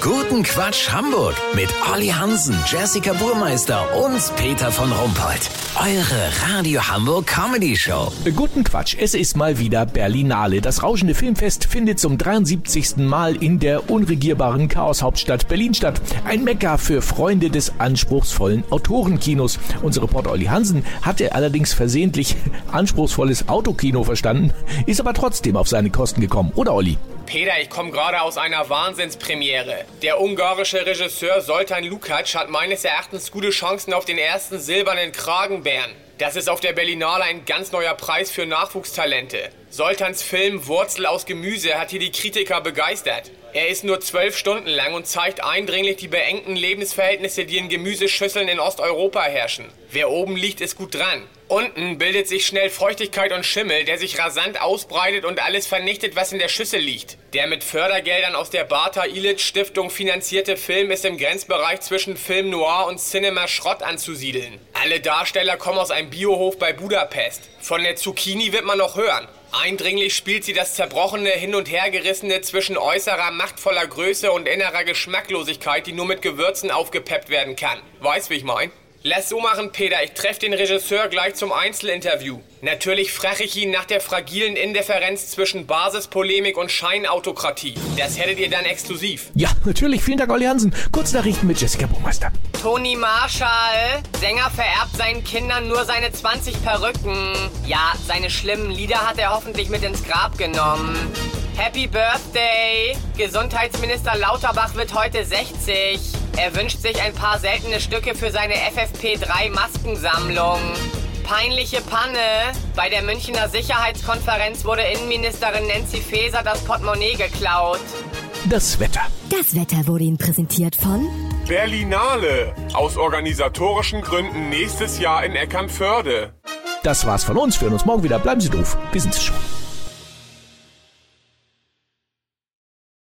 Guten Quatsch Hamburg mit Olli Hansen, Jessica Burmeister und Peter von Rumpold. Eure Radio Hamburg Comedy Show. Guten Quatsch, es ist mal wieder Berlinale. Das rauschende Filmfest findet zum 73. Mal in der unregierbaren Chaoshauptstadt Berlin statt. Ein Mekka für Freunde des anspruchsvollen Autorenkinos. Unser Reporter Olli Hansen hatte allerdings versehentlich anspruchsvolles Autokino verstanden, ist aber trotzdem auf seine Kosten gekommen, oder Olli? Peter, ich komme gerade aus einer Wahnsinnspremiere. Der ungarische Regisseur Soltan Lukacs hat meines Erachtens gute Chancen auf den ersten silbernen Kragenbären. Das ist auf der Berlinale ein ganz neuer Preis für Nachwuchstalente. Soltans Film Wurzel aus Gemüse hat hier die Kritiker begeistert. Er ist nur zwölf Stunden lang und zeigt eindringlich die beengten Lebensverhältnisse, die in Gemüseschüsseln in Osteuropa herrschen. Wer oben liegt, ist gut dran. Unten bildet sich schnell Feuchtigkeit und Schimmel, der sich rasant ausbreitet und alles vernichtet, was in der Schüssel liegt. Der mit Fördergeldern aus der Bata Illich Stiftung finanzierte Film ist im Grenzbereich zwischen Film Noir und Cinema Schrott anzusiedeln. Alle Darsteller kommen aus einem Biohof bei Budapest. Von der Zucchini wird man noch hören. Eindringlich spielt sie das zerbrochene, hin und hergerissene zwischen äußerer, machtvoller Größe und innerer Geschmacklosigkeit, die nur mit Gewürzen aufgepeppt werden kann. Weißt, wie ich mein? Lass so machen, Peter. Ich treffe den Regisseur gleich zum Einzelinterview. Natürlich frage ich ihn nach der fragilen Indifferenz zwischen Basispolemik und Scheinautokratie. Das hättet ihr dann exklusiv. Ja, natürlich. Vielen Dank, Olli Hansen. Kurznachrichten mit Jessica Buchmeister. Toni Marshall. Sänger vererbt seinen Kindern nur seine 20 Perücken. Ja, seine schlimmen Lieder hat er hoffentlich mit ins Grab genommen. Happy Birthday! Gesundheitsminister Lauterbach wird heute 60. Er wünscht sich ein paar seltene Stücke für seine FFP3 Maskensammlung. Peinliche Panne. Bei der Münchner Sicherheitskonferenz wurde Innenministerin Nancy Faeser das Portemonnaie geklaut. Das Wetter. Das Wetter wurde Ihnen präsentiert von Berlinale. Aus organisatorischen Gründen nächstes Jahr in Eckernförde. Das war's von uns. Wir hören uns morgen wieder. Bleiben Sie doof. Wir sind's schon.